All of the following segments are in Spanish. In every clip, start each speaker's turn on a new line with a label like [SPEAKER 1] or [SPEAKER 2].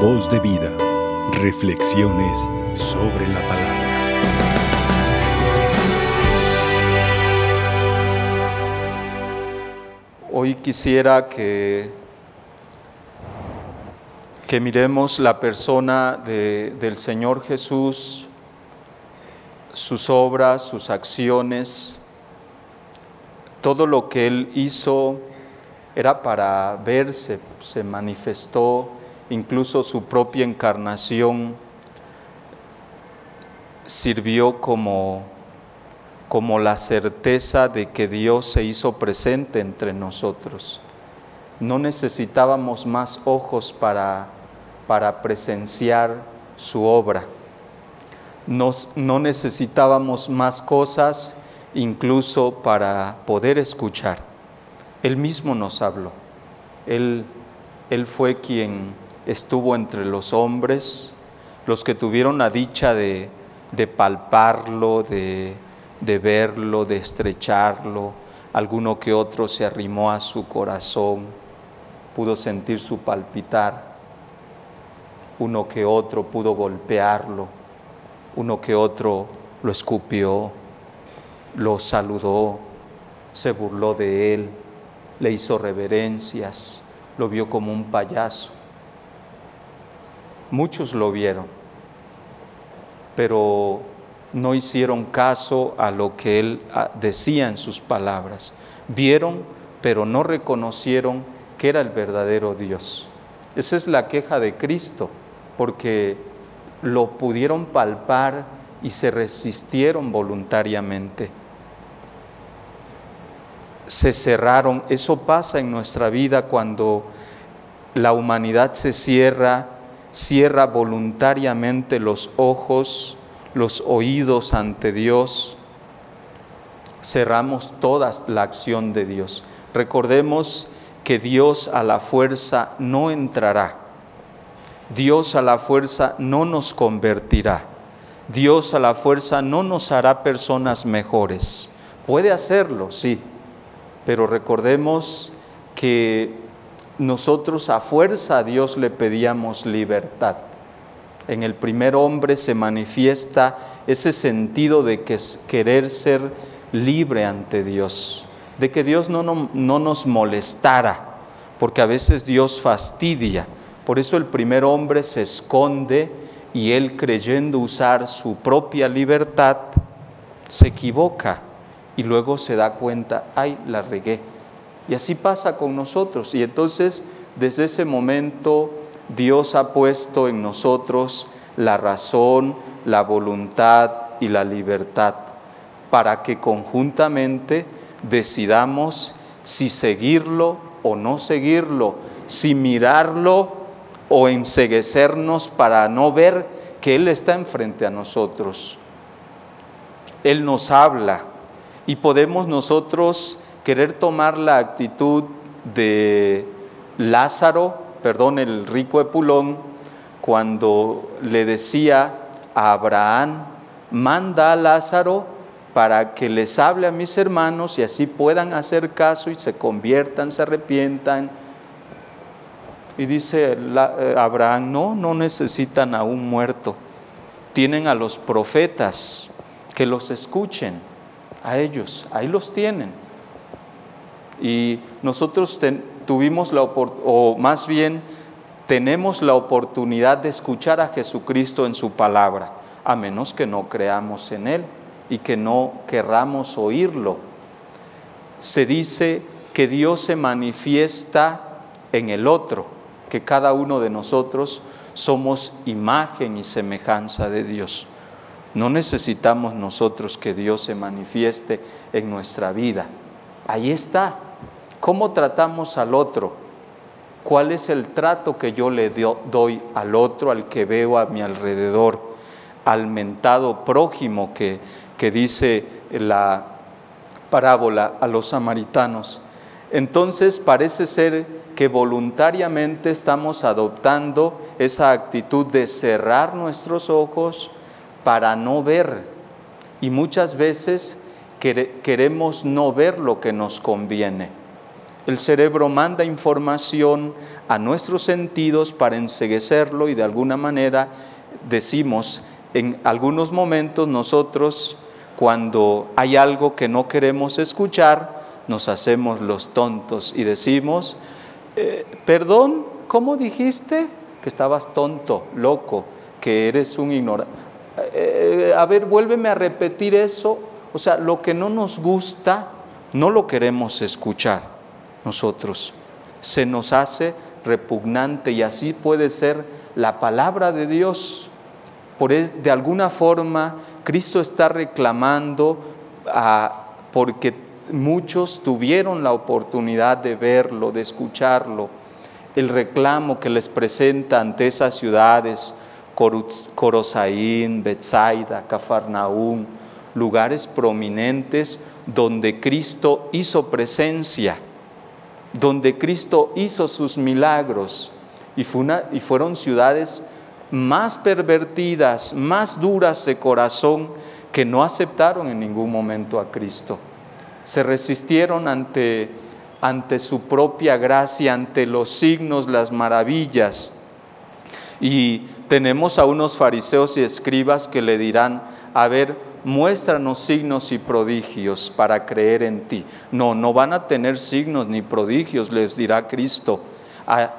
[SPEAKER 1] Voz de vida. Reflexiones sobre la palabra.
[SPEAKER 2] Hoy quisiera que, que miremos la persona de- del Señor Jesús, sus obras, sus acciones, todo lo que Él hizo era para verse, se manifestó, incluso su propia encarnación sirvió como, como la certeza de que Dios se hizo presente entre nosotros. No necesitábamos más ojos para, para presenciar su obra. No necesitábamos más cosas incluso para poder escuchar. Él mismo nos habló. Él, él fue quien estuvo entre los hombres, los que tuvieron la dicha de, de palparlo, de, de verlo, de estrecharlo. Alguno que otro se arrimó a su corazón, pudo sentir su palpitar. Uno que otro pudo golpearlo, uno que otro lo escupió, lo saludó, se burló de él, le hizo reverencias, lo vio como un payaso. Muchos lo vieron, pero no hicieron caso a lo que él ah, decía en sus palabras. Vieron, pero no reconocieron que era el verdadero Dios. Esa es la queja de Cristo, porque lo pudieron palpar y se resistieron voluntariamente se cerraron. Eso pasa en nuestra vida cuando la humanidad se cierra, cierra voluntariamente los ojos, los oídos ante Dios. Cerramos toda la acción de Dios. Recordemos que Dios a la fuerza no entrará. Dios a la fuerza no nos convertirá. Dios a la fuerza no nos hará personas mejores. Puede hacerlo, sí, pero recordemos que nosotros a fuerza a Dios le pedíamos libertad. En el primer hombre se manifiesta ese sentido de que querer ser libre ante Dios, de que Dios no, no, no nos molestara, porque a veces Dios fastidia. Por eso el primer hombre se esconde y él creyendo usar su propia libertad, se equivoca y luego se da cuenta, ay, la regué. Y así pasa con nosotros. Y entonces, desde ese momento, Dios ha puesto en nosotros la razón, la voluntad y la libertad para que conjuntamente decidamos si seguirlo o no seguirlo, si mirarlo o enseguecernos para no ver que Él está enfrente a nosotros. Él nos habla, y podemos nosotros querer tomar la actitud de Lázaro, perdón, el rico Epulón, cuando le decía a Abraham, manda a Lázaro para que les hable a mis hermanos y así puedan hacer caso y se conviertan, se arrepientan. Y dice Abraham, no, no necesitan a un muerto, tienen a los profetas que los escuchen a ellos, ahí los tienen. Y nosotros tuvimos la o más bien tenemos la oportunidad de escuchar a Jesucristo en su palabra, a menos que no creamos en Él y que no querramos oírlo. Se dice que Dios se manifiesta en el otro, que cada uno de nosotros somos imagen y semejanza de Dios. No necesitamos nosotros que Dios se manifieste en nuestra vida. Ahí está. ¿Cómo tratamos al otro? ¿Cuál es el trato que yo le doy al otro, al que veo a mi alrededor? Al mentado prójimo que, que dice la parábola a los samaritanos. Entonces parece ser que voluntariamente estamos adoptando esa actitud de cerrar nuestros ojos, para no ver. Y muchas veces queremos no ver lo que nos conviene. El cerebro manda información a nuestros sentidos para enseguecerlo y de alguna manera decimos, en algunos momentos nosotros cuando hay algo que no queremos escuchar, nos hacemos los tontos y decimos, eh, perdón, ¿cómo dijiste? Que estabas tonto, loco, que eres un ignorante. Eh, a ver, vuélveme a repetir eso. O sea, lo que no nos gusta, no lo queremos escuchar nosotros. Se nos hace repugnante y así puede ser la palabra de Dios. Por de alguna forma, Cristo está reclamando a, porque muchos tuvieron la oportunidad de verlo, de escucharlo, el reclamo que les presenta ante esas ciudades, Corosaín, Betsaida, Cafarnaúm, lugares prominentes donde Cristo hizo presencia, donde Cristo hizo sus milagros y, fueron ciudades más pervertidas, más duras de corazón, que no aceptaron en ningún momento a Cristo. Se resistieron ante, ante su propia gracia, ante los signos, las maravillas. Y tenemos a unos fariseos y escribas que le dirán, a ver, muéstranos signos y prodigios para creer en ti. No, no van a tener signos ni prodigios, les dirá Cristo. Ah,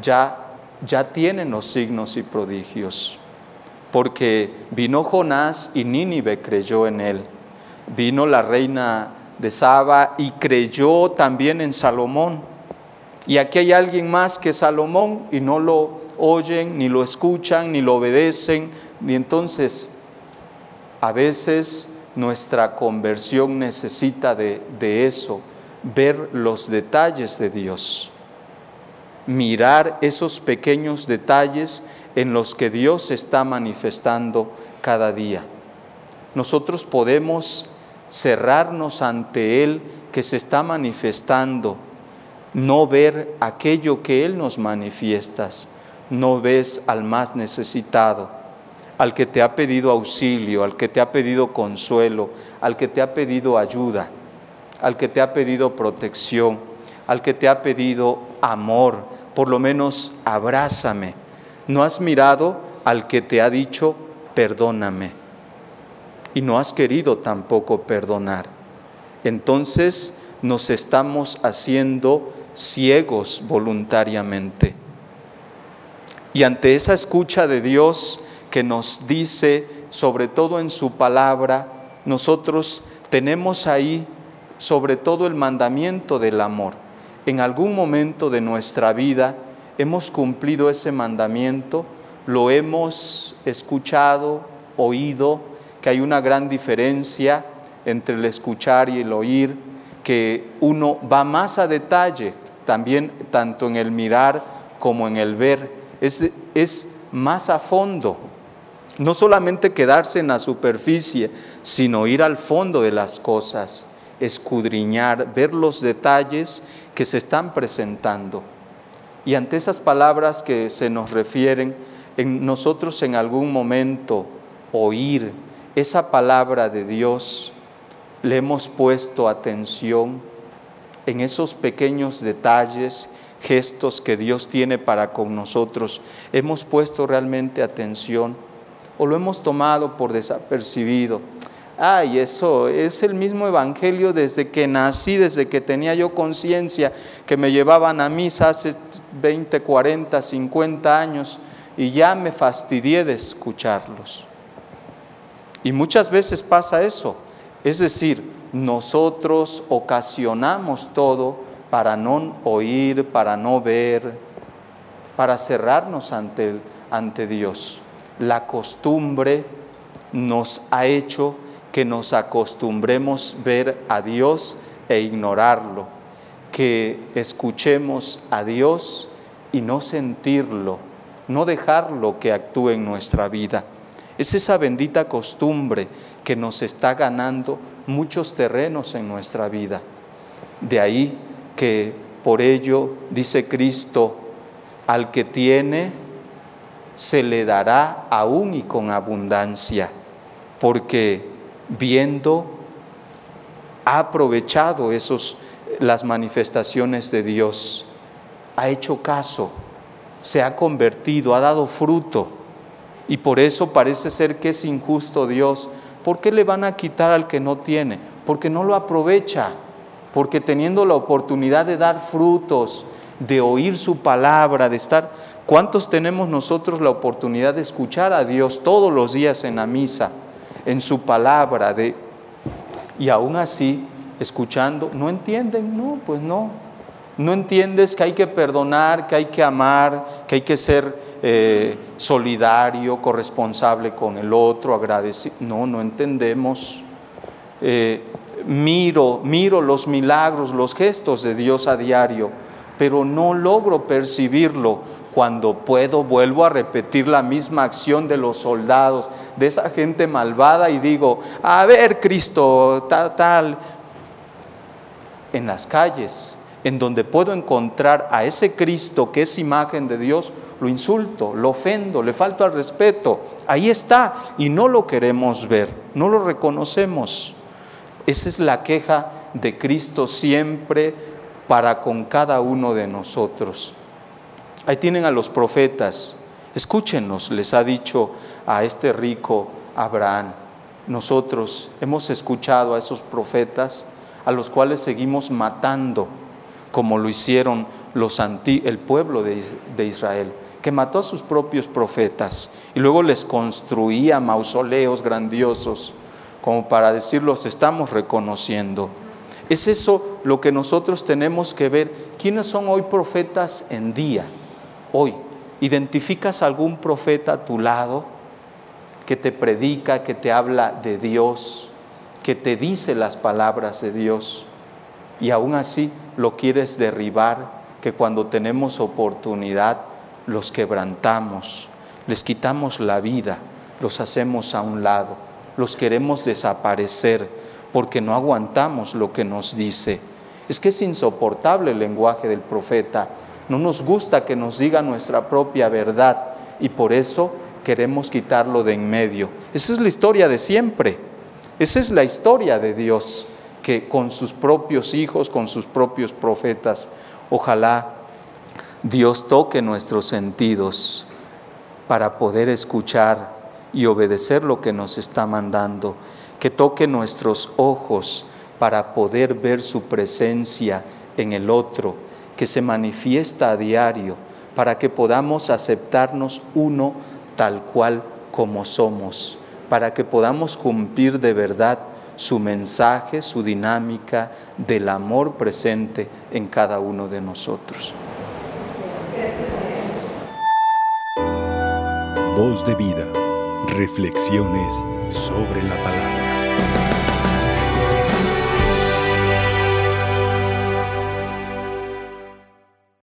[SPEAKER 2] ya, ya tienen los signos y prodigios, porque vino Jonás y Nínive creyó en él. Vino la reina de Saba y creyó también en Salomón. Y aquí hay alguien más que Salomón y no lo oyen, ni lo escuchan, ni lo obedecen, ni entonces a veces nuestra conversión necesita de, eso, ver los detalles de Dios, mirar esos pequeños detalles en los que Dios está manifestando cada día. Nosotros podemos cerrarnos ante Él que se está manifestando, no ver aquello que Él nos manifiesta, no ves al más necesitado, al que te ha pedido auxilio, al que te ha pedido consuelo, al que te ha pedido ayuda, al que te ha pedido protección, al que te ha pedido amor, por lo menos abrázame. No has mirado al que te ha dicho, perdóname. Y no has querido tampoco perdonar. Entonces nos estamos haciendo ciegos voluntariamente. Y ante esa escucha de Dios que nos dice, sobre todo en su palabra, nosotros tenemos ahí sobre todo el mandamiento del amor. En algún momento de nuestra vida hemos cumplido ese mandamiento, lo hemos escuchado, oído, que hay una gran diferencia entre el escuchar y el oír, que uno va más a detalle, también tanto en el mirar como en el ver es, más a fondo. No solamente quedarse en la superficie, sino ir al fondo de las cosas, escudriñar, ver los detalles que se están presentando. Y ante esas palabras que se nos refieren, en nosotros en algún momento oír esa palabra de Dios, le hemos puesto atención en esos pequeños detalles gestos que Dios tiene para con nosotros, ¿hemos puesto realmente atención o lo hemos tomado por desapercibido? Ay, eso es el mismo evangelio desde que nací, desde que tenía yo conciencia, que me llevaban a misa hace 20, 40, 50 años y ya me fastidié de escucharlos. Y muchas veces pasa eso, es decir, nosotros ocasionamos todo para no oír, para no ver, para cerrarnos ante, ante Dios. La costumbre nos ha hecho que nos acostumbremos ver a Dios e ignorarlo, que escuchemos a Dios y no sentirlo, no dejarlo que actúe en nuestra vida. Es esa bendita costumbre que nos está ganando muchos terrenos en nuestra vida. De ahí que por ello, dice Cristo, al que tiene, se le dará aún y con abundancia, porque viendo, ha aprovechado esos, las manifestaciones de Dios, ha hecho caso, se ha convertido, ha dado fruto. Y por eso parece ser que es injusto Dios. ¿Por qué le van a quitar al que no tiene? Porque no lo aprovecha, porque teniendo la oportunidad de dar frutos, de oír su palabra, de estar... ¿Cuántos tenemos nosotros la oportunidad de escuchar a Dios todos los días en la misa, en su palabra, de... y aún así, escuchando, no entienden? No, pues no. No entiendes que hay que perdonar, que hay que amar, que hay que ser eh, solidario, corresponsable con el otro, agradecido. No, no entendemos. Eh, miro, miro los milagros, los gestos de Dios a diario, pero no logro percibirlo. Cuando puedo, vuelvo a repetir la misma acción de los soldados, de esa gente malvada y digo, a ver, Cristo, tal, tal, en las calles, en donde puedo encontrar a ese Cristo que es imagen de Dios, lo insulto, lo ofendo, le falto al respeto. Ahí está y no lo queremos ver, no lo reconocemos. Esa es la queja de Cristo siempre para con cada uno de nosotros. Ahí tienen a los profetas, escúchenos, les ha dicho a este rico Abraham. Nosotros hemos escuchado a esos profetas a los cuales seguimos matando, como lo hicieron los el pueblo de, de Israel, que mató a sus propios profetas y luego les construía mausoleos grandiosos, como para decir, los estamos reconociendo. Es eso lo que nosotros tenemos que ver. ¿Quiénes son hoy profetas en día? Hoy. ¿Identificas algún profeta a tu lado que te predica, que te habla de Dios, que te dice las palabras de Dios? Y aún así lo quieres derribar, que cuando tenemos oportunidad los quebrantamos, les quitamos la vida, los hacemos a un lado, los queremos desaparecer porque no aguantamos lo que nos dice. Es que es insoportable el lenguaje del profeta. No nos gusta que nos diga nuestra propia verdad y por eso queremos quitarlo de en medio. Esa es la historia de siempre. Esa es la historia de Dios, que con sus propios hijos, con sus propios profetas, ojalá Dios toque nuestros sentidos para poder escuchar y obedecer lo que nos está mandando que toque nuestros ojos para poder ver su presencia en el otro, que se manifiesta a diario, para que podamos aceptarnos uno tal cual como somos, para que podamos cumplir de verdad su mensaje, su dinámica del amor presente en cada uno de nosotros.
[SPEAKER 1] Voz de vida, reflexiones sobre la palabra. thank you